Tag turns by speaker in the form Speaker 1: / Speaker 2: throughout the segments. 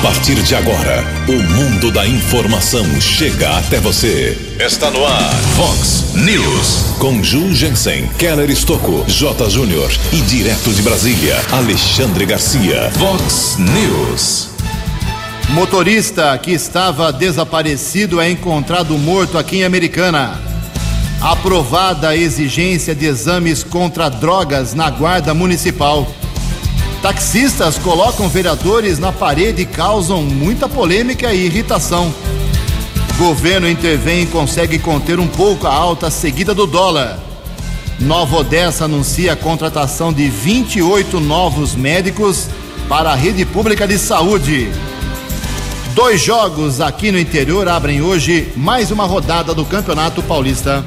Speaker 1: A partir de agora, o mundo da informação chega até você. Está no ar, Fox News. Com Ju Jensen, Keller Estocco, J. Júnior e direto de Brasília, Alexandre Garcia. Fox News.
Speaker 2: Motorista que estava desaparecido é encontrado morto aqui em Americana. Aprovada a exigência de exames contra drogas na Guarda Municipal. Taxistas colocam vereadores na parede e causam muita polêmica e irritação. Governo intervém e consegue conter um pouco a alta seguida do dólar. Nova Odessa anuncia a contratação de 28 novos médicos para a rede pública de saúde. Dois jogos aqui no interior abrem hoje mais uma rodada do Campeonato Paulista.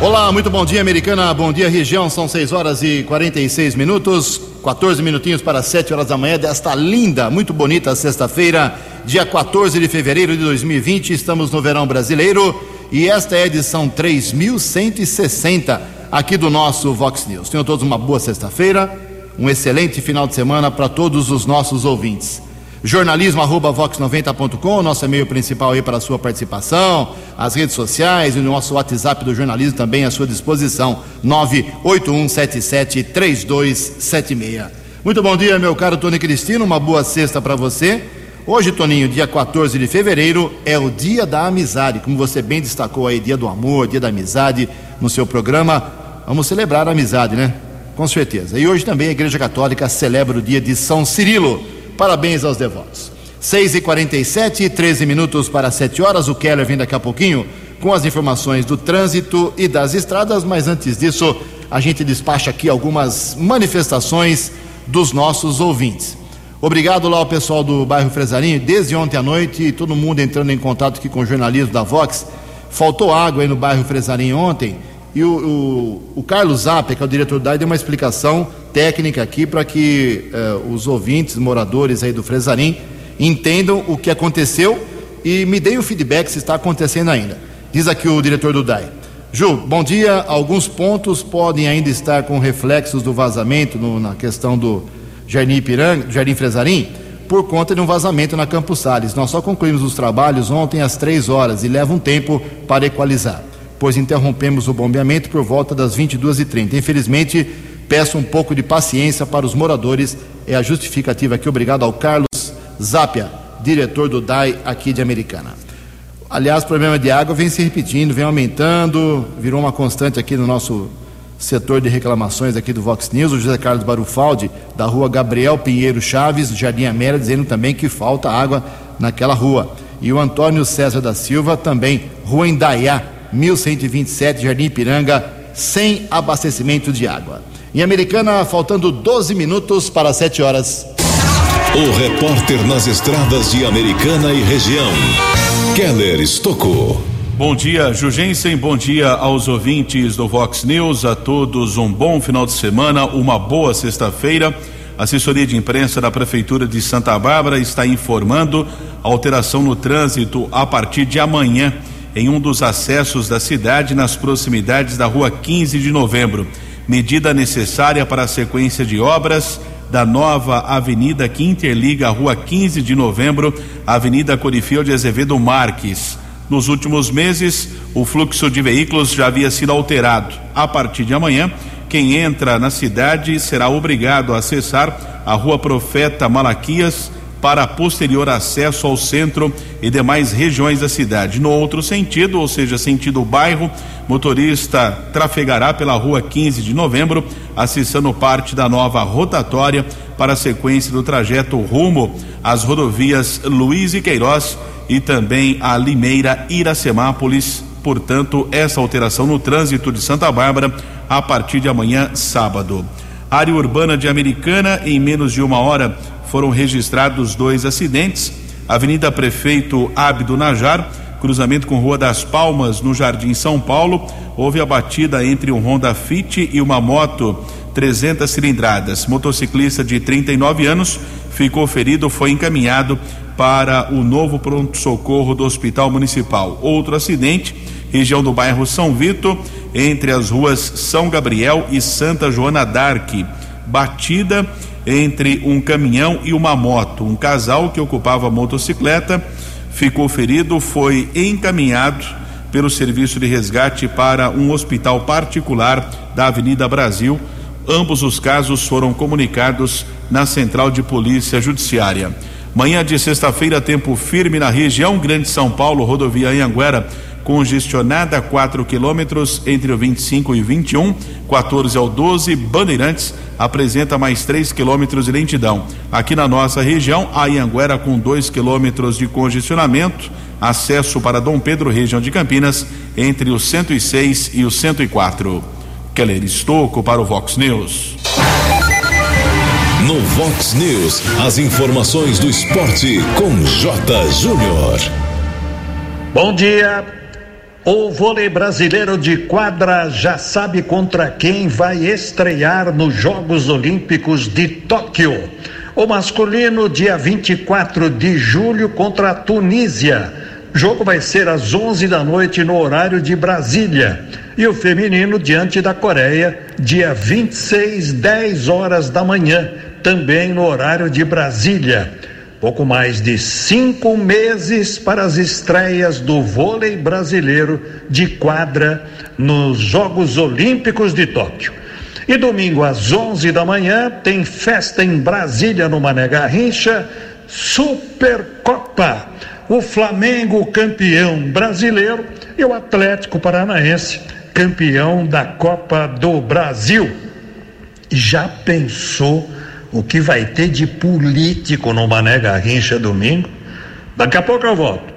Speaker 2: Olá, muito bom dia, Americana. Bom dia, região. São 6 horas e 46 minutos, 14 minutinhos para 7 horas da manhã desta linda, muito bonita sexta-feira, dia 14 de fevereiro de 2020. Estamos no verão brasileiro e esta é a edição 3160 aqui do nosso Vox News. Tenham todos uma boa sexta-feira, um excelente final de semana para todos os nossos ouvintes jornalismo@vox90.com, nosso e-mail principal aí para a sua participação, as redes sociais e o nosso WhatsApp do jornalismo também à sua disposição, 981773276. Muito bom dia, meu caro Tony Cristino, uma boa sexta para você. Hoje, Toninho, dia 14 de fevereiro, é o dia da amizade, como você bem destacou aí, dia do amor, dia da amizade no seu programa. Vamos celebrar a amizade, né? Com certeza. E hoje também a Igreja Católica celebra o dia de São Cirilo. Parabéns aos devotos. 6 e 47 13 minutos para 7 horas. O Keller vem daqui a pouquinho com as informações do trânsito e das estradas, mas antes disso, a gente despacha aqui algumas manifestações dos nossos ouvintes. Obrigado lá ao pessoal do bairro Fresarinho, desde ontem à noite, todo mundo entrando em contato aqui com o jornalismo da Vox. Faltou água aí no bairro Fresarinho ontem e o, o, o Carlos Zappe, que é o diretor da deu uma explicação técnica aqui para que eh, os ouvintes, moradores aí do Fresarim, entendam o que aconteceu e me deem o feedback se está acontecendo ainda. Diz aqui o diretor do DAI. Ju, bom dia. Alguns pontos podem ainda estar com reflexos do vazamento no, na questão do Jardim Ipiranga, Jardim Fresarim, por conta de um vazamento na Campos Sales. Nós só concluímos os trabalhos ontem às três horas e leva um tempo para equalizar, pois interrompemos o bombeamento por volta das 22h30. Infelizmente, Peço um pouco de paciência para os moradores. É a justificativa aqui. Obrigado ao Carlos Zapia, diretor do DAI aqui de Americana. Aliás, o problema de água vem se repetindo, vem aumentando, virou uma constante aqui no nosso setor de reclamações aqui do Vox News. O José Carlos Barufaldi, da rua Gabriel Pinheiro Chaves, Jardim Amélia, dizendo também que falta água naquela rua. E o Antônio César da Silva também, rua Indaiá, 1127, Jardim Ipiranga, sem abastecimento de água. Em Americana, faltando 12 minutos para 7 horas.
Speaker 1: O repórter nas estradas de Americana e região, Keller Estocou.
Speaker 3: Bom dia, Jugensen. Bom dia aos ouvintes do Vox News. A todos um bom final de semana, uma boa sexta-feira. A assessoria de imprensa da Prefeitura de Santa Bárbara está informando alteração no trânsito a partir de amanhã em um dos acessos da cidade nas proximidades da rua 15 de novembro medida necessária para a sequência de obras da nova avenida que interliga a rua 15 de novembro, Avenida Corifeu de Azevedo Marques. Nos últimos meses, o fluxo de veículos já havia sido alterado. A partir de amanhã, quem entra na cidade será obrigado a acessar a Rua Profeta Malaquias para posterior acesso ao centro e demais regiões da cidade. No outro sentido, ou seja, sentido bairro, motorista trafegará pela rua 15 de novembro, acessando parte da nova rotatória para a sequência do trajeto rumo às rodovias Luiz e Queiroz e também a Limeira Iracemápolis. Portanto, essa alteração no trânsito de Santa Bárbara a partir de amanhã, sábado. Área urbana de Americana, em menos de uma hora, foram registrados dois acidentes. Avenida Prefeito Abdo Najar, cruzamento com Rua das Palmas, no Jardim São Paulo, houve a batida entre um Honda Fit e uma moto 300 cilindradas. Motociclista de 39 anos ficou ferido, foi encaminhado para o novo pronto-socorro do Hospital Municipal. Outro acidente, região do bairro São Vito, entre as ruas São Gabriel e Santa Joana d'Arc. Batida entre um caminhão e uma moto. Um casal que ocupava a motocicleta ficou ferido, foi encaminhado pelo serviço de resgate para um hospital particular da Avenida Brasil. Ambos os casos foram comunicados na Central de Polícia Judiciária. Manhã de sexta-feira, tempo firme na região Grande São Paulo, rodovia Anhanguera congestionada 4 quilômetros entre o 25 e 21, 14 ao 12. Bandeirantes apresenta mais 3 quilômetros de lentidão. Aqui na nossa região, a Ianguera com 2 quilômetros de congestionamento. Acesso para Dom Pedro, região de Campinas, entre o 106 e o 104. Keller Estocco para o Vox News.
Speaker 1: No Vox News, as informações do esporte com J. Júnior.
Speaker 4: Bom dia. O vôlei brasileiro de quadra já sabe contra quem vai estrear nos Jogos Olímpicos de Tóquio. O masculino, dia 24 de julho, contra a Tunísia. O jogo vai ser às 11 da noite no horário de Brasília. E o feminino, diante da Coreia, dia 26, 10 horas da manhã, também no horário de Brasília. Pouco mais de cinco meses para as estreias do vôlei brasileiro de quadra nos Jogos Olímpicos de Tóquio. E domingo às 11 da manhã tem festa em Brasília, no Mané Garrincha, Supercopa. O Flamengo campeão brasileiro e o Atlético Paranaense campeão da Copa do Brasil. Já pensou? O que vai ter de político no Mané Garrincha domingo. Daqui a pouco eu volto.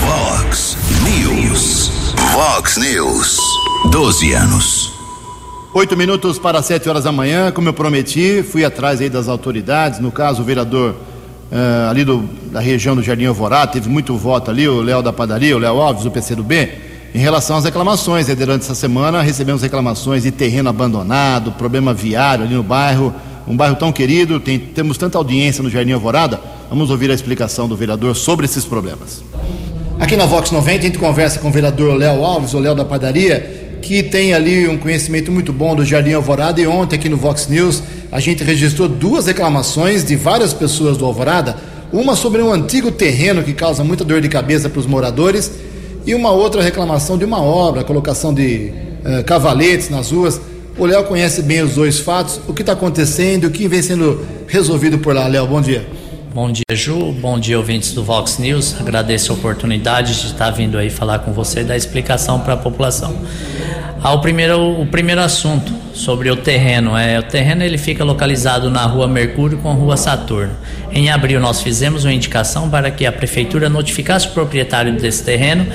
Speaker 1: Vox News. Vox News. 12 anos.
Speaker 2: Oito minutos para sete horas da manhã, como eu prometi, fui atrás aí das autoridades, no caso o vereador uh, ali do, da região do Jardim Alvorada, teve muito voto ali, o Léo da Padaria, o Léo Alves, do PCdoB, em relação às reclamações. Né? Durante essa semana recebemos reclamações de terreno abandonado, problema viário ali no bairro, um bairro tão querido, tem, temos tanta audiência no Jardim Alvorada. Vamos ouvir a explicação do vereador sobre esses problemas. Aqui na Vox 90 a gente conversa com o vereador Léo Alves, o Léo da Padaria, que tem ali um conhecimento muito bom do Jardim Alvorada e ontem aqui no Vox News a gente registrou duas reclamações de várias pessoas do Alvorada, uma sobre um antigo terreno que causa muita dor de cabeça para os moradores e uma outra reclamação de uma obra, colocação de uh, cavaletes nas ruas. O Léo conhece bem os dois fatos, o que está acontecendo, o que vem sendo resolvido por lá. Léo, bom dia.
Speaker 5: Bom dia, Ju. Bom dia, ouvintes do Vox News. Agradeço a oportunidade de estar vindo aí falar com você e dar explicação para a população. Ah, o, primeiro, o primeiro assunto sobre o terreno. É, o terreno ele fica localizado na rua Mercúrio com a rua Saturno. Em abril, nós fizemos uma indicação para que a prefeitura notificasse o proprietário desse terreno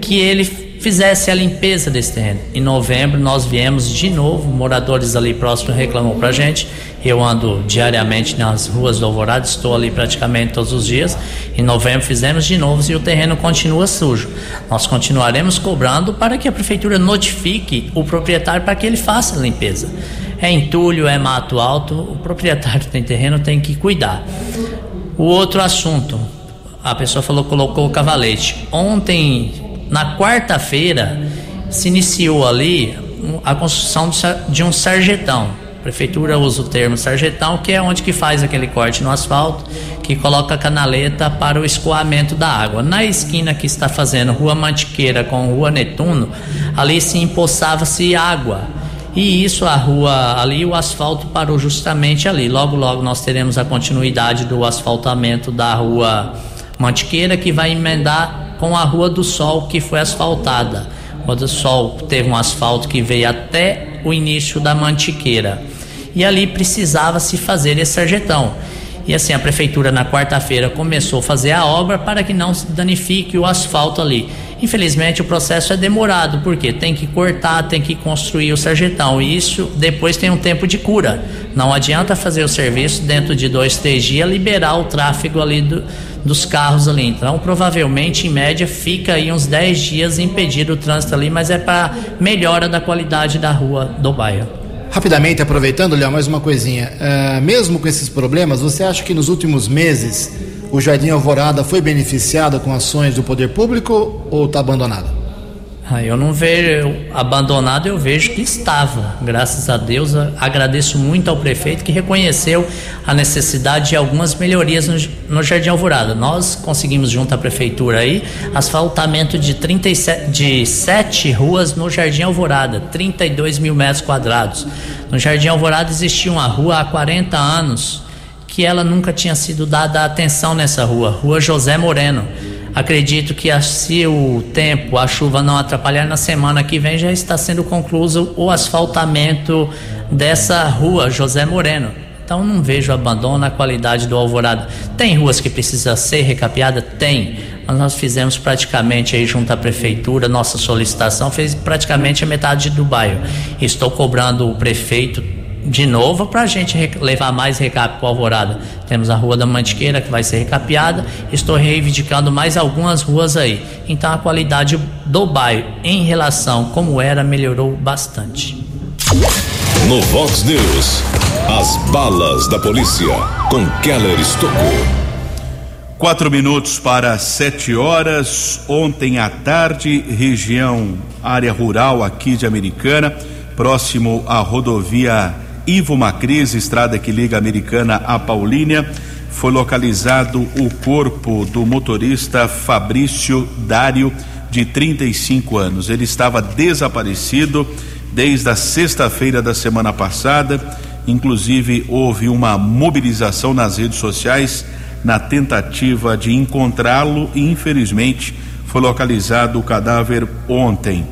Speaker 5: que ele fizesse a limpeza desse terreno. Em novembro nós viemos de novo, moradores ali próximo reclamou pra gente. Eu ando diariamente nas ruas do Alvorada, estou ali praticamente todos os dias. Em novembro fizemos de novo e o terreno continua sujo. Nós continuaremos cobrando para que a prefeitura notifique o proprietário para que ele faça a limpeza. É entulho, é mato alto, o proprietário tem terreno tem que cuidar. O outro assunto, a pessoa falou colocou o cavalete. Ontem na quarta-feira se iniciou ali a construção de um sarjetão. A prefeitura usa o termo sarjetão, que é onde que faz aquele corte no asfalto, que coloca a canaleta para o escoamento da água. Na esquina que está fazendo Rua Mantiqueira com Rua Netuno, ali se empoçava-se água. E isso, a rua ali, o asfalto parou justamente ali. Logo, logo nós teremos a continuidade do asfaltamento da rua Mantiqueira, que vai emendar com a Rua do Sol que foi asfaltada. A Rua do Sol teve um asfalto que veio até o início da Mantiqueira. E ali precisava se fazer esse sarjetão. E assim, a prefeitura na quarta-feira começou a fazer a obra para que não se danifique o asfalto ali. Infelizmente o processo é demorado, porque tem que cortar, tem que construir o sarjetão. E isso depois tem um tempo de cura. Não adianta fazer o serviço dentro de dois, três dias, liberar o tráfego ali do, dos carros ali. Então, provavelmente, em média, fica aí uns 10 dias impedido o trânsito ali, mas é para melhora da qualidade da rua do bairro.
Speaker 2: Rapidamente, aproveitando, Léo, mais uma coisinha. Uh, mesmo com esses problemas, você acha que nos últimos meses o Jardim Alvorada foi beneficiado com ações do poder público ou está abandonado?
Speaker 5: Eu não vejo abandonado, eu vejo que estava. Graças a Deus, agradeço muito ao prefeito que reconheceu a necessidade de algumas melhorias no, no Jardim Alvorada. Nós conseguimos, junto à prefeitura aí, asfaltamento de 37 de sete ruas no Jardim Alvorada, 32 mil metros quadrados. No Jardim Alvorada existia uma rua há 40 anos que ela nunca tinha sido dada atenção nessa rua, Rua José Moreno Acredito que se o tempo, a chuva não atrapalhar, na semana que vem já está sendo concluído o asfaltamento dessa rua José Moreno. Então não vejo abandono na qualidade do Alvorada. Tem ruas que precisa ser recapeada? Tem. Mas nós fizemos praticamente aí junto à prefeitura, nossa solicitação fez praticamente a metade do bairro. Estou cobrando o prefeito de novo para a gente levar mais recap para Alvorada. Temos a Rua da Mantiqueira que vai ser recapeada. Estou reivindicando mais algumas ruas aí. Então a qualidade do bairro em relação como era melhorou bastante.
Speaker 1: No Vox News, as balas da polícia com Keller Estocou.
Speaker 3: Quatro minutos para sete horas. Ontem à tarde, região área rural aqui de Americana, próximo à rodovia Ivo Macris, estrada que liga a Americana a Paulínia, foi localizado o corpo do motorista Fabrício Dário, de 35 anos. Ele estava desaparecido desde a sexta-feira da semana passada. Inclusive, houve uma mobilização nas redes sociais na tentativa de encontrá-lo e, infelizmente, foi localizado o cadáver ontem.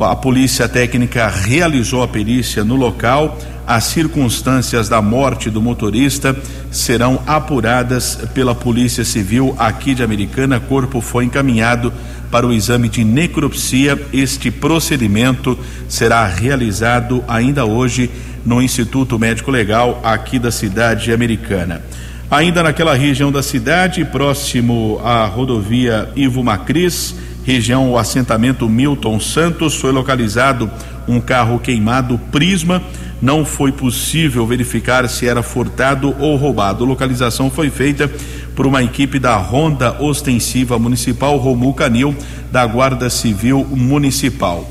Speaker 3: A polícia técnica realizou a perícia no local as circunstâncias da morte do motorista serão apuradas pela Polícia Civil aqui de Americana. Corpo foi encaminhado para o exame de necropsia. Este procedimento será realizado ainda hoje no Instituto Médico Legal aqui da cidade americana. Ainda naquela região da cidade, próximo à rodovia Ivo Macris, região o assentamento Milton Santos, foi localizado um carro queimado Prisma não foi possível verificar se era furtado ou roubado. Localização foi feita por uma equipe da Ronda Ostensiva Municipal Romul Canil, da Guarda Civil Municipal.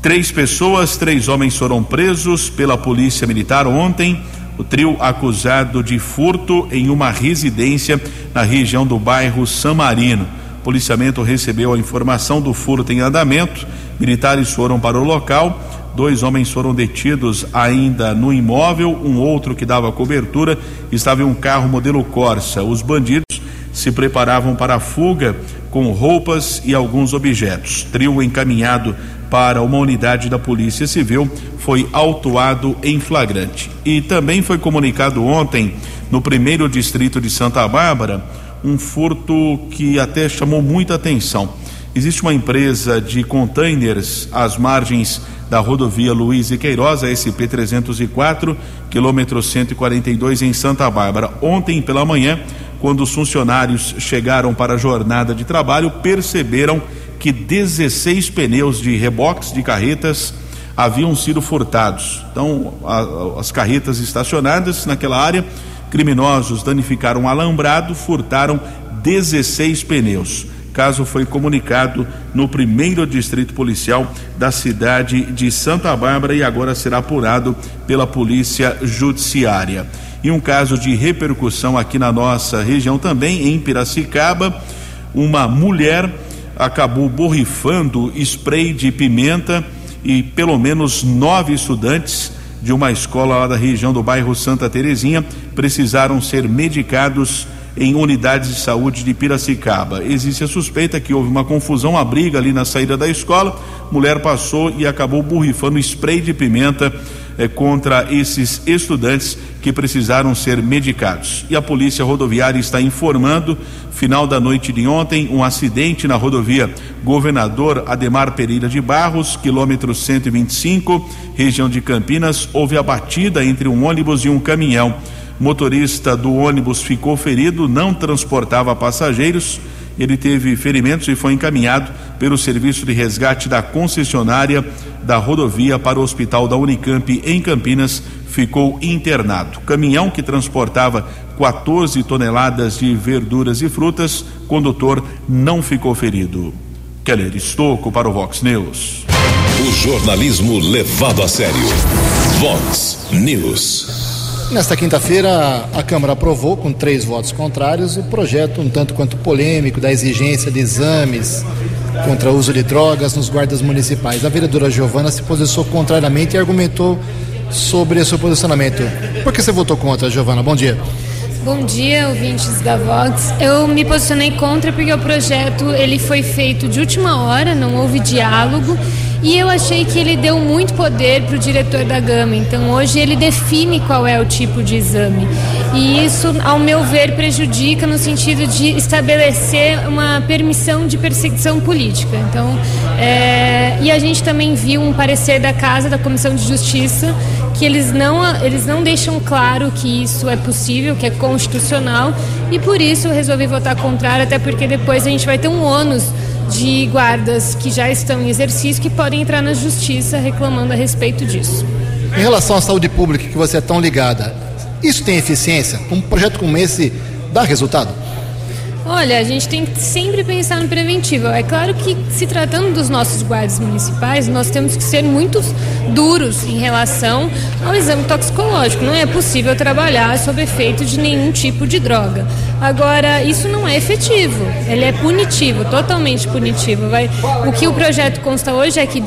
Speaker 3: Três pessoas, três homens foram presos pela Polícia Militar ontem. O trio acusado de furto em uma residência na região do bairro San Marino. O policiamento recebeu a informação do furto em andamento. Militares foram para o local Dois homens foram detidos ainda no imóvel, um outro que dava cobertura estava em um carro modelo Corsa. Os bandidos se preparavam para a fuga com roupas e alguns objetos. Trio encaminhado para uma unidade da Polícia Civil foi autuado em flagrante. E também foi comunicado ontem, no primeiro distrito de Santa Bárbara, um furto que até chamou muita atenção. Existe uma empresa de containers às margens da rodovia Luiz e Queiroz, a SP 304, quilômetro 142 em Santa Bárbara. Ontem pela manhã, quando os funcionários chegaram para a jornada de trabalho, perceberam que 16 pneus de reboques de carretas haviam sido furtados. Então, a, as carretas estacionadas naquela área, criminosos danificaram um alambrado, furtaram 16 pneus caso foi comunicado no primeiro distrito policial da cidade de Santa Bárbara e agora será apurado pela Polícia Judiciária. E um caso de repercussão aqui na nossa região também, em Piracicaba, uma mulher acabou borrifando spray de pimenta e pelo menos nove estudantes de uma escola lá da região do bairro Santa Terezinha precisaram ser medicados em unidades de saúde de Piracicaba. Existe a suspeita que houve uma confusão, uma briga ali na saída da escola. Mulher passou e acabou borrifando spray de pimenta eh, contra esses estudantes que precisaram ser medicados. E a Polícia Rodoviária está informando, final da noite de ontem, um acidente na rodovia Governador Ademar Pereira de Barros, quilômetro 125, região de Campinas. Houve a batida entre um ônibus e um caminhão. Motorista do ônibus ficou ferido, não transportava passageiros. Ele teve ferimentos e foi encaminhado pelo serviço de resgate da concessionária da rodovia para o hospital da Unicamp em Campinas. Ficou internado. Caminhão que transportava 14 toneladas de verduras e frutas, condutor não ficou ferido. Keller Estocco para o Vox News.
Speaker 1: O jornalismo levado a sério. Vox News.
Speaker 2: Nesta quinta-feira, a Câmara aprovou, com três votos contrários, o projeto um tanto quanto polêmico da exigência de exames contra o uso de drogas nos guardas municipais. A vereadora Giovana se posicionou contrariamente e argumentou sobre esse posicionamento. Por que você votou contra, Giovana? Bom dia.
Speaker 6: Bom dia, ouvintes da Vox. Eu me posicionei contra porque o projeto ele foi feito de última hora, não houve diálogo e eu achei que ele deu muito poder para o diretor da Gama. Então hoje ele define qual é o tipo de exame e isso, ao meu ver, prejudica no sentido de estabelecer uma permissão de perseguição política. Então, é... e a gente também viu um parecer da Casa da Comissão de Justiça que eles não, eles não deixam claro que isso é possível, que é constitucional, e por isso eu resolvi votar contrário, até porque depois a gente vai ter um ônus de guardas que já estão em exercício que podem entrar na justiça reclamando a respeito disso.
Speaker 2: Em relação à saúde pública, que você é tão ligada, isso tem eficiência? Um projeto como esse dá resultado?
Speaker 6: Olha, a gente tem que sempre pensar no preventivo. É claro que, se tratando dos nossos guardas municipais, nós temos que ser muito duros em relação ao exame toxicológico. Não é possível trabalhar sob efeito de nenhum tipo de droga. Agora, isso não é efetivo. Ele é punitivo, totalmente punitivo. Vai... O que o projeto consta hoje é que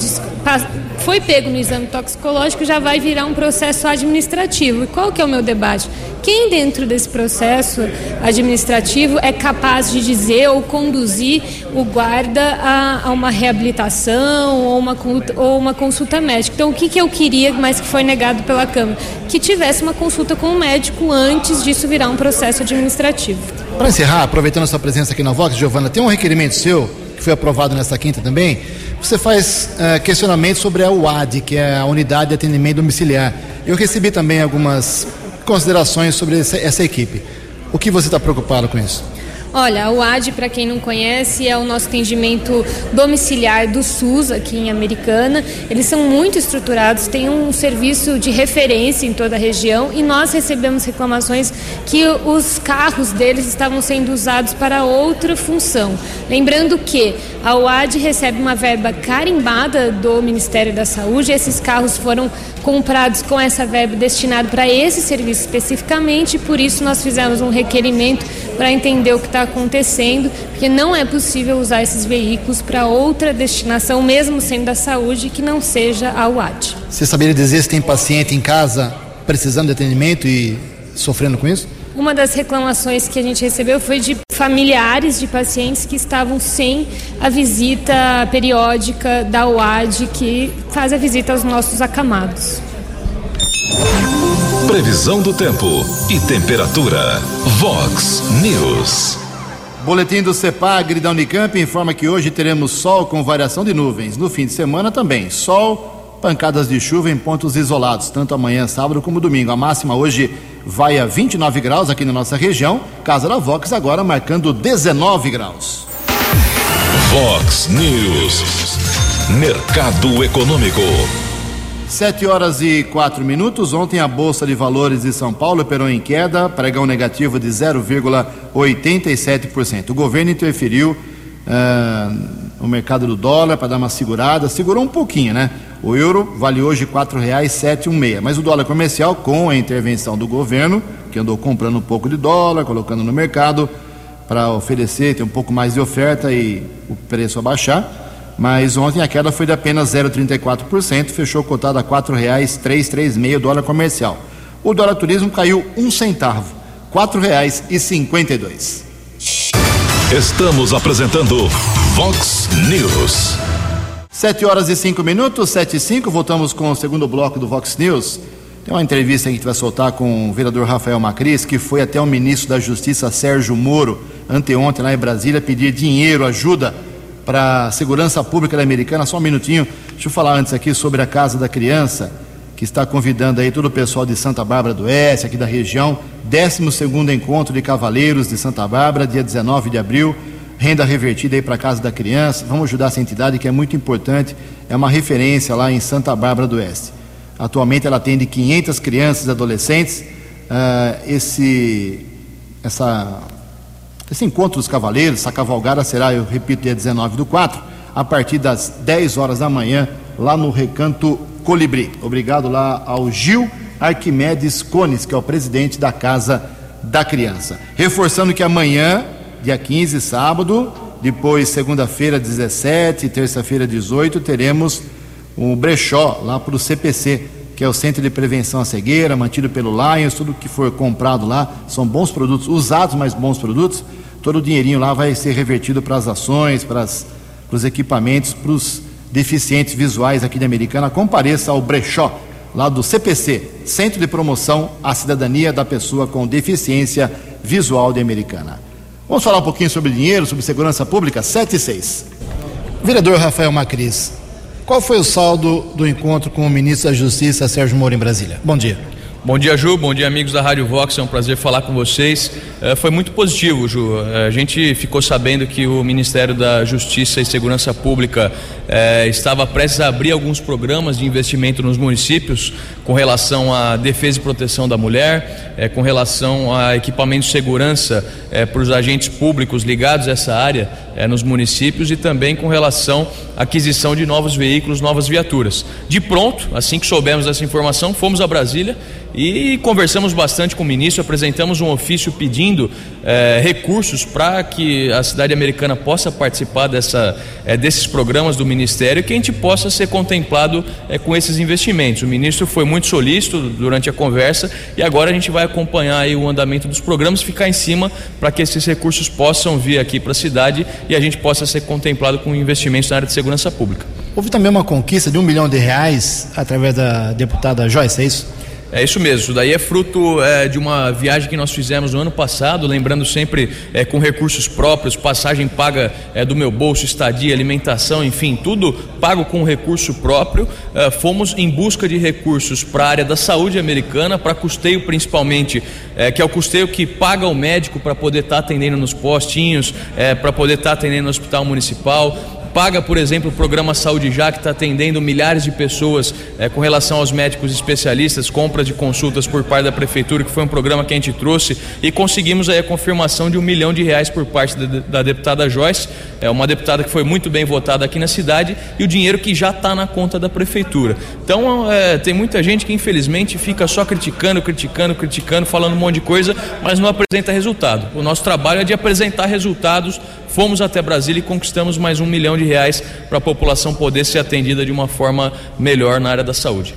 Speaker 6: foi pego no exame toxicológico já vai virar um processo administrativo. E qual que é o meu debate? Quem dentro desse processo administrativo é capaz de dizer ou conduzir o guarda a, a uma reabilitação ou uma, ou uma consulta médica? Então, o que, que eu queria, mas que foi negado pela Câmara? Que tivesse uma consulta com o médico antes disso virar um processo administrativo.
Speaker 2: Para encerrar, aproveitando a sua presença aqui na Vox, Giovana, tem um requerimento seu que foi aprovado nesta quinta também. Você faz uh, questionamentos sobre a UAD, que é a Unidade de Atendimento Domiciliar. Eu recebi também algumas considerações sobre essa, essa equipe. O que você está preocupado com isso?
Speaker 6: Olha, o AD, para quem não conhece, é o nosso atendimento domiciliar do SUS aqui em Americana. Eles são muito estruturados, têm um serviço de referência em toda a região e nós recebemos reclamações que os carros deles estavam sendo usados para outra função. Lembrando que a UAD recebe uma verba carimbada do Ministério da Saúde, esses carros foram comprados com essa verba destinada para esse serviço especificamente, e por isso nós fizemos um requerimento para entender o que está acontecendo, porque não é possível usar esses veículos para outra destinação, mesmo sendo da saúde, que não seja a UAD.
Speaker 2: Você saberia dizer se tem paciente em casa precisando de atendimento e sofrendo com isso?
Speaker 6: Uma das reclamações que a gente recebeu foi de familiares de pacientes que estavam sem a visita periódica da UAD, que faz a visita aos nossos acamados.
Speaker 1: Previsão do tempo e temperatura. Vox News.
Speaker 2: Boletim do CEPAGRE da Unicamp informa que hoje teremos sol com variação de nuvens. No fim de semana também, sol, pancadas de chuva em pontos isolados, tanto amanhã, sábado como domingo. A máxima hoje vai a 29 graus aqui na nossa região. Casa da Vox agora marcando 19 graus.
Speaker 1: Vox News. Mercado Econômico.
Speaker 2: Sete horas e quatro minutos. Ontem a Bolsa de Valores de São Paulo operou em queda, pregão negativo de 0,87%. O governo interferiu uh, no mercado do dólar para dar uma segurada, segurou um pouquinho, né? O euro vale hoje R$ 4,716, mas o dólar comercial, com a intervenção do governo, que andou comprando um pouco de dólar, colocando no mercado para oferecer, ter um pouco mais de oferta e o preço abaixar mas ontem a queda foi de apenas 0,34%, fechou cotado a R$ 4,336 o dólar comercial. O dólar turismo caiu um centavo, R$ 4,52.
Speaker 1: Estamos apresentando Vox News.
Speaker 2: 7 horas e 5 minutos, 7 e 5, voltamos com o segundo bloco do Vox News. Tem uma entrevista que a gente vai soltar com o vereador Rafael Macris, que foi até o ministro da Justiça, Sérgio Moro, anteontem lá em Brasília, pedir dinheiro, ajuda para a segurança pública da Americana. Só um minutinho, deixa eu falar antes aqui sobre a Casa da Criança, que está convidando aí todo o pessoal de Santa Bárbara do Oeste, aqui da região, 12 segundo encontro de Cavaleiros de Santa Bárbara, dia 19 de abril, renda revertida aí para a Casa da Criança. Vamos ajudar essa entidade que é muito importante, é uma referência lá em Santa Bárbara do Oeste. Atualmente ela atende 500 crianças e adolescentes. Uh, esse, essa esse encontro dos cavaleiros, essa cavalgada será, eu repito, dia 19 do 4, a partir das 10 horas da manhã, lá no Recanto Colibri. Obrigado lá ao Gil Arquimedes Cones, que é o presidente da Casa da Criança. Reforçando que amanhã, dia 15, sábado, depois segunda-feira, 17, terça-feira, 18, teremos um brechó lá para o CPC, que é o Centro de Prevenção à Cegueira, mantido pelo Lions, tudo que for comprado lá são bons produtos, usados, mas bons produtos. Todo o dinheirinho lá vai ser revertido para as ações, para, para os equipamentos, para os deficientes visuais aqui de Americana. Compareça ao brechó lá do CPC, Centro de Promoção à Cidadania da Pessoa com Deficiência Visual de Americana. Vamos falar um pouquinho sobre dinheiro, sobre segurança pública? 7 e 6. Vereador Rafael Macris, qual foi o saldo do encontro com o ministro da Justiça, Sérgio Moro, em Brasília? Bom dia.
Speaker 7: Bom dia, Ju. Bom dia, amigos da Rádio Vox. É um prazer falar com vocês. É, foi muito positivo, Ju. É, a gente ficou sabendo que o Ministério da Justiça e Segurança Pública é, estava prestes a abrir alguns programas de investimento nos municípios com relação à defesa e proteção da mulher, é, com relação a equipamento de segurança é, para os agentes públicos ligados a essa área nos municípios e também com relação à aquisição de novos veículos, novas viaturas. De pronto, assim que soubemos dessa informação, fomos a Brasília e conversamos bastante com o ministro, apresentamos um ofício pedindo recursos para que a cidade americana possa participar dessa, desses programas do Ministério que a gente possa ser contemplado é, com esses investimentos. O ministro foi muito solícito durante a conversa e agora a gente vai acompanhar o andamento dos programas, ficar em cima para que esses recursos possam vir aqui para a cidade e a gente possa ser contemplado com investimentos na área de segurança pública.
Speaker 2: Houve também uma conquista de um milhão de reais através da deputada Joyce, é isso?
Speaker 7: É isso mesmo, isso daí é fruto é, de uma viagem que nós fizemos no ano passado, lembrando sempre é, com recursos próprios, passagem paga é, do meu bolso, estadia, alimentação, enfim, tudo pago com recurso próprio. É, fomos em busca de recursos para a área da saúde americana, para custeio principalmente, é, que é o custeio que paga o médico para poder estar tá atendendo nos postinhos, é, para poder estar tá atendendo no hospital municipal paga, por exemplo, o programa Saúde Já, que está atendendo milhares de pessoas é, com relação aos médicos especialistas, compra de consultas por parte da prefeitura, que foi um programa que a gente trouxe e conseguimos aí a confirmação de um milhão de reais por parte da, da deputada Joyce, é uma deputada que foi muito bem votada aqui na cidade e o dinheiro que já está na conta da prefeitura. Então é, tem muita gente que infelizmente fica só criticando, criticando, criticando, falando um monte de coisa, mas não apresenta resultado. O nosso trabalho é de apresentar resultados Fomos até Brasília e conquistamos mais um milhão de reais para a população poder ser atendida de uma forma melhor na área da saúde.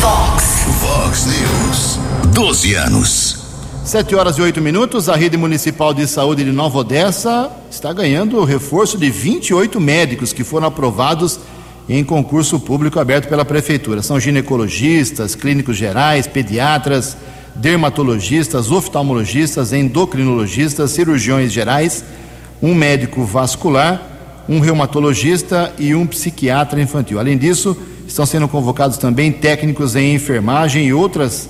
Speaker 1: Fox. Fox News. 12 anos.
Speaker 2: 7 horas e 8 minutos. A rede municipal de saúde de Nova Odessa está ganhando o reforço de 28 médicos que foram aprovados em concurso público aberto pela prefeitura. São ginecologistas, clínicos gerais, pediatras dermatologistas, oftalmologistas, endocrinologistas, cirurgiões gerais, um médico vascular, um reumatologista e um psiquiatra infantil. Além disso, estão sendo convocados também técnicos em enfermagem e outras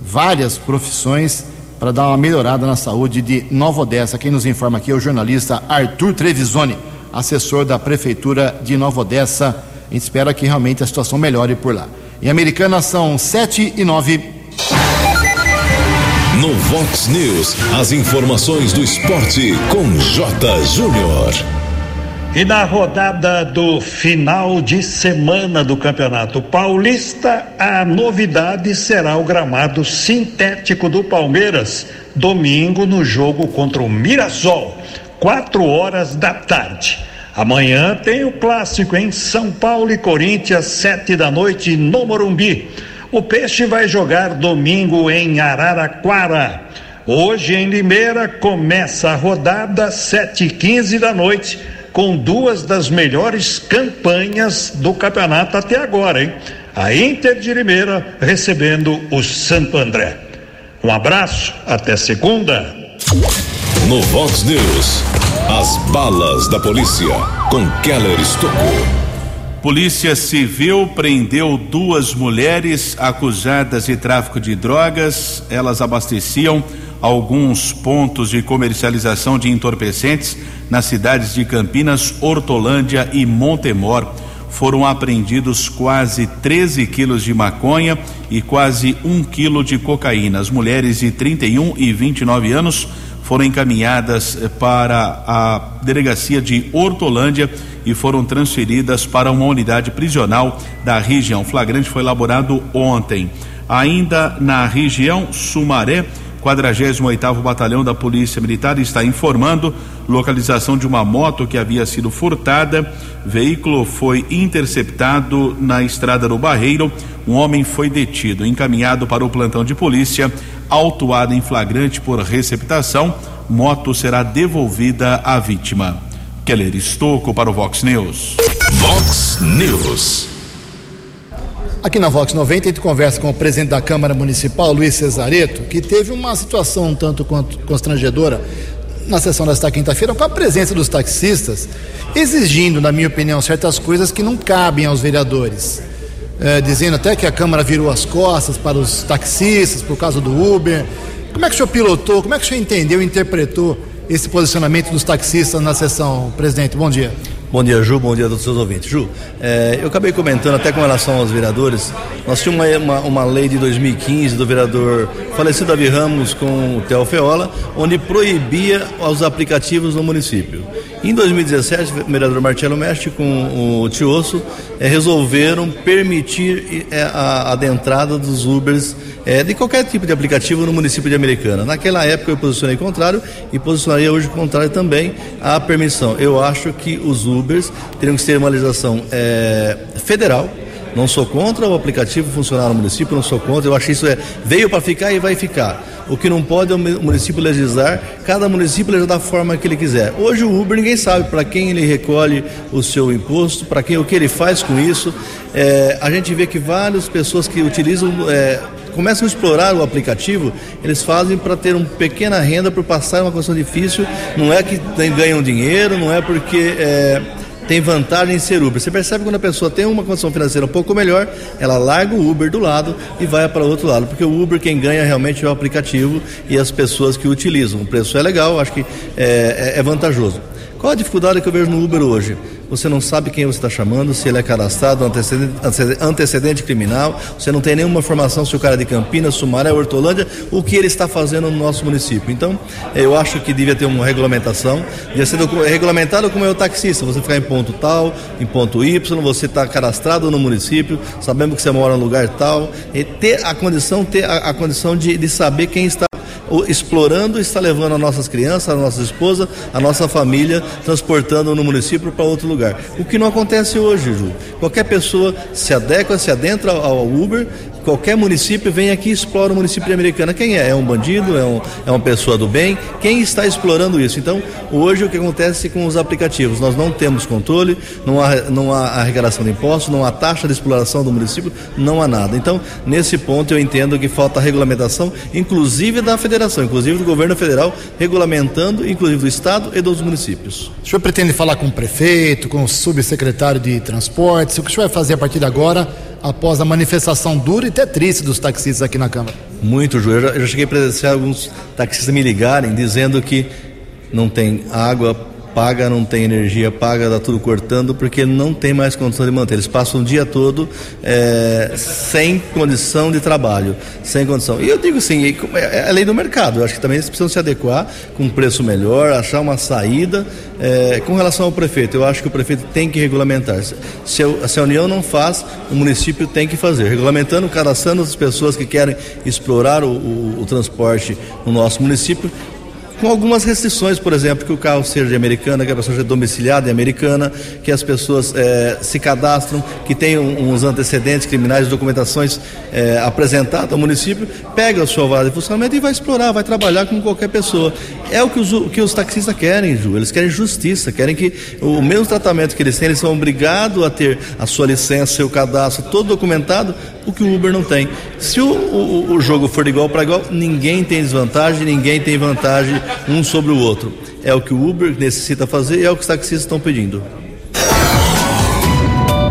Speaker 2: várias profissões para dar uma melhorada na saúde de Nova Odessa. Quem nos informa aqui é o jornalista Arthur Trevisoni, assessor da Prefeitura de Nova Odessa. A gente espera que realmente a situação melhore por lá. Em Americana são sete e nove.
Speaker 1: No Vox News, as informações do esporte com J. Júnior.
Speaker 4: E na rodada do final de semana do Campeonato Paulista, a novidade será o gramado sintético do Palmeiras, domingo no jogo contra o Mirassol, quatro horas da tarde. Amanhã tem o clássico em São Paulo e Corinthians, sete da noite no Morumbi. O Peixe vai jogar domingo em Araraquara. Hoje em Limeira começa a rodada sete e quinze da noite com duas das melhores campanhas do campeonato até agora, hein? A Inter de Limeira recebendo o Santo André. Um abraço, até segunda.
Speaker 1: No Vox News, as balas da polícia com Keller Estocou.
Speaker 3: Polícia Civil prendeu duas mulheres acusadas de tráfico de drogas. Elas abasteciam alguns pontos de comercialização de entorpecentes nas cidades de Campinas, Hortolândia e Montemor. Foram apreendidos quase 13 quilos de maconha e quase um quilo de cocaína. As mulheres de 31 e 29 anos foram encaminhadas para a delegacia de Hortolândia e foram transferidas para uma unidade prisional da região. O flagrante foi elaborado ontem. Ainda na região Sumaré, 48º Batalhão da Polícia Militar está informando localização de uma moto que havia sido furtada. Veículo foi interceptado na estrada do Barreiro. Um homem foi detido, encaminhado para o plantão de polícia, autuado em flagrante por receptação. Moto será devolvida à vítima. Keller Estocco para o Vox News.
Speaker 1: Vox News.
Speaker 2: Aqui na Vox 90 a gente conversa com o presidente da Câmara Municipal, Luiz Cesareto, que teve uma situação um tanto quanto constrangedora na sessão desta quinta-feira com a presença dos taxistas, exigindo, na minha opinião, certas coisas que não cabem aos vereadores. É, dizendo até que a Câmara virou as costas para os taxistas por causa do Uber. Como é que o senhor pilotou, como é que o senhor entendeu e interpretou esse posicionamento dos taxistas na sessão, presidente? Bom dia.
Speaker 8: Bom dia, Ju. Bom dia a todos os seus ouvintes. Ju, é, eu acabei comentando até com relação aos vereadores. Nós tínhamos uma, uma, uma, lei de 2015 do vereador falecido Davi Ramos com o Theo Feola, onde proibia os aplicativos no município. Em 2017, o vereador Marcelo Mestre com o Tiosso é, resolveram permitir é, a, a entrada dos Ubers de qualquer tipo de aplicativo no município de Americana. Naquela época eu posicionei contrário e posicionaria hoje contrário também à permissão. Eu acho que os Ubers teriam que ter uma legislação é, federal. Não sou contra o aplicativo funcionar no município, não sou contra. Eu acho que isso é veio para ficar e vai ficar. O que não pode é o município legislar, cada município legislar da forma que ele quiser. Hoje o Uber ninguém sabe para quem ele recolhe o seu imposto, para quem o que ele faz com isso. É, a gente vê que várias pessoas que utilizam é, começam a explorar o aplicativo, eles fazem para ter uma pequena renda por passar uma condição difícil. Não é que ganham dinheiro, não é porque é, tem vantagem em ser Uber. Você percebe quando a pessoa tem uma condição financeira um pouco melhor, ela larga o Uber do lado e vai para o outro lado, porque o Uber quem ganha realmente é o aplicativo e as pessoas que utilizam. O preço é legal, acho que é, é, é vantajoso. Qual a dificuldade que eu vejo no Uber hoje? você não sabe quem você está chamando, se ele é cadastrado, antecedente, antecedente, criminal, você não tem nenhuma informação se o cara é de Campinas, Sumaré, Hortolândia, o que ele está fazendo no nosso município. Então, eu acho que devia ter uma regulamentação, devia ser regulamentado como é o taxista, você ficar em ponto tal, em ponto Y, você está cadastrado no município, sabemos que você mora no lugar tal, e ter a condição, ter a, a condição de, de saber quem está explorando está levando as nossas crianças, a nossa esposa, a nossa família, transportando no município para outro lugar. O que não acontece hoje, Ju. Qualquer pessoa se adequa, se adentra ao Uber, qualquer município vem aqui e explora o município de Americana. Quem é? É um bandido? É, um, é uma pessoa do bem? Quem está explorando isso? Então, hoje o que acontece com os aplicativos? Nós não temos controle, não há, não há arrecadação de impostos, não há taxa de exploração do município, não há nada. Então, nesse ponto eu entendo que falta regulamentação, inclusive da federação, inclusive do governo federal, regulamentando, inclusive do estado e dos municípios.
Speaker 2: O senhor pretende falar com o prefeito, com o subsecretário de transportes? O que o senhor vai fazer a partir de agora? Após a manifestação dura e até triste dos taxistas aqui na Câmara?
Speaker 8: Muito, Ju. Eu já, cheguei a presenciar alguns taxistas me ligarem dizendo que não tem água paga, não tem energia paga, dá tudo cortando, porque não tem mais condição de manter. Eles passam o dia todo é, sem condição de trabalho, sem condição. E eu digo assim, é a lei do mercado, eu acho que também eles precisam se adequar com um preço melhor, achar uma saída. É, com relação ao prefeito, eu acho que o prefeito tem que regulamentar. Se a, se a União não faz, o município tem que fazer. Regulamentando, cadastrando as pessoas que querem explorar o, o, o transporte no nosso município, com algumas restrições, por exemplo, que o carro seja de americana, que a pessoa seja domiciliada em americana, que as pessoas é, se cadastram, que tenham uns antecedentes criminais, documentações é, apresentadas ao município, pega a sua vara de funcionamento e vai explorar, vai trabalhar como qualquer pessoa. É o que os, que os taxistas querem, Ju. Eles querem justiça, querem que o mesmo tratamento que eles têm, eles são obrigados a ter a sua licença, seu cadastro, todo documentado, o que o Uber não tem. Se o, o, o jogo for de igual para igual, ninguém tem desvantagem, ninguém tem vantagem um sobre o outro. É o que o Uber necessita fazer e é o que os taxistas estão pedindo.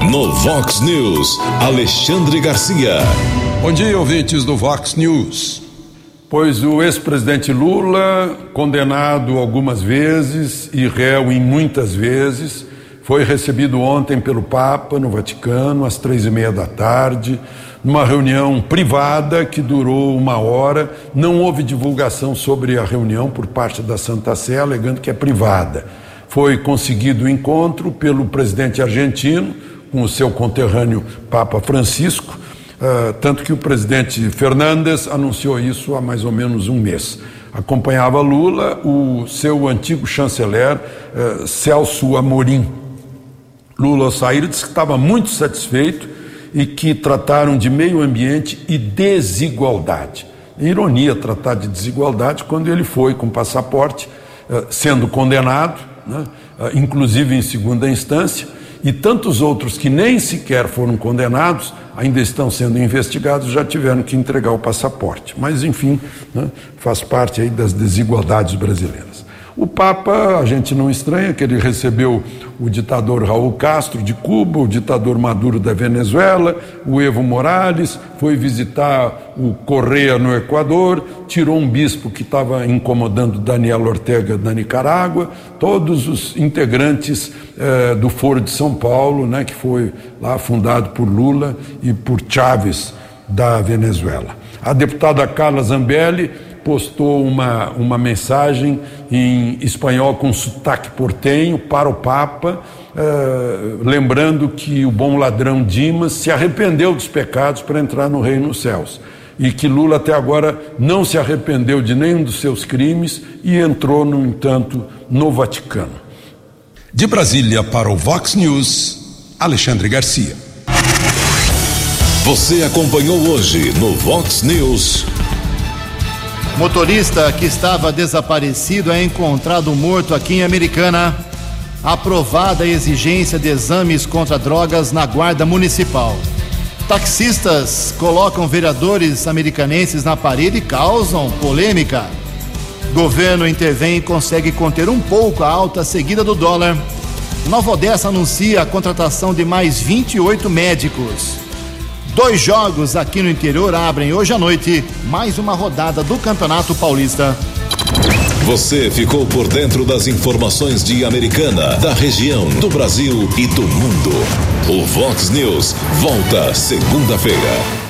Speaker 1: No Vox News, Alexandre Garcia.
Speaker 9: Bom dia, ouvintes do Vox News. Pois o ex-presidente Lula, condenado algumas vezes e réu em muitas vezes, foi recebido ontem pelo Papa no Vaticano às três e meia da tarde, numa reunião privada que durou uma hora. Não houve divulgação sobre a reunião por parte da Santa Sé, alegando que é privada. Foi conseguido o encontro pelo presidente argentino com o seu conterrâneo Papa Francisco, uh, tanto que o presidente Fernandes anunciou isso há mais ou menos um mês. Acompanhava Lula o seu antigo chanceler uh, Celso Amorim. Lula Saíra disse que estava muito satisfeito e que trataram de meio ambiente e desigualdade. Ironia tratar de desigualdade quando ele foi com passaporte, uh, sendo condenado, né, inclusive em segunda instância e tantos outros que nem sequer foram condenados, ainda estão sendo investigados, já tiveram que entregar o passaporte. Mas, enfim, né, faz parte aí das desigualdades brasileiras. O Papa, a gente não estranha que ele recebeu o ditador Raul Castro de Cuba, o ditador Maduro da Venezuela, o Evo Morales, foi visitar o Correia no Equador, tirou um bispo que estava incomodando Daniel Ortega da Nicarágua, todos os integrantes eh, do Foro de São Paulo, né, que foi lá fundado por Lula e por Chávez da Venezuela. A deputada Carla Zambelli postou uma, uma mensagem em espanhol com sotaque portenho para o Papa, eh, lembrando que o bom ladrão Dimas se arrependeu dos pecados para entrar no reino dos céus. E que Lula até agora não se arrependeu de nenhum dos seus crimes e entrou, no entanto, no Vaticano.
Speaker 1: De Brasília para o Vox News, Alexandre Garcia. Você acompanhou hoje no Vox News.
Speaker 2: Motorista que estava desaparecido é encontrado morto aqui em Americana. Aprovada a exigência de exames contra drogas na Guarda Municipal. Taxistas colocam vereadores americanenses na parede e causam polêmica. Governo intervém e consegue conter um pouco a alta seguida do dólar. Nova Odessa anuncia a contratação de mais 28 médicos. Dois jogos aqui no interior abrem hoje à noite mais uma rodada do Campeonato Paulista.
Speaker 1: Você ficou por dentro das informações de Americana, da região, do Brasil e do mundo. O Vox News volta segunda-feira.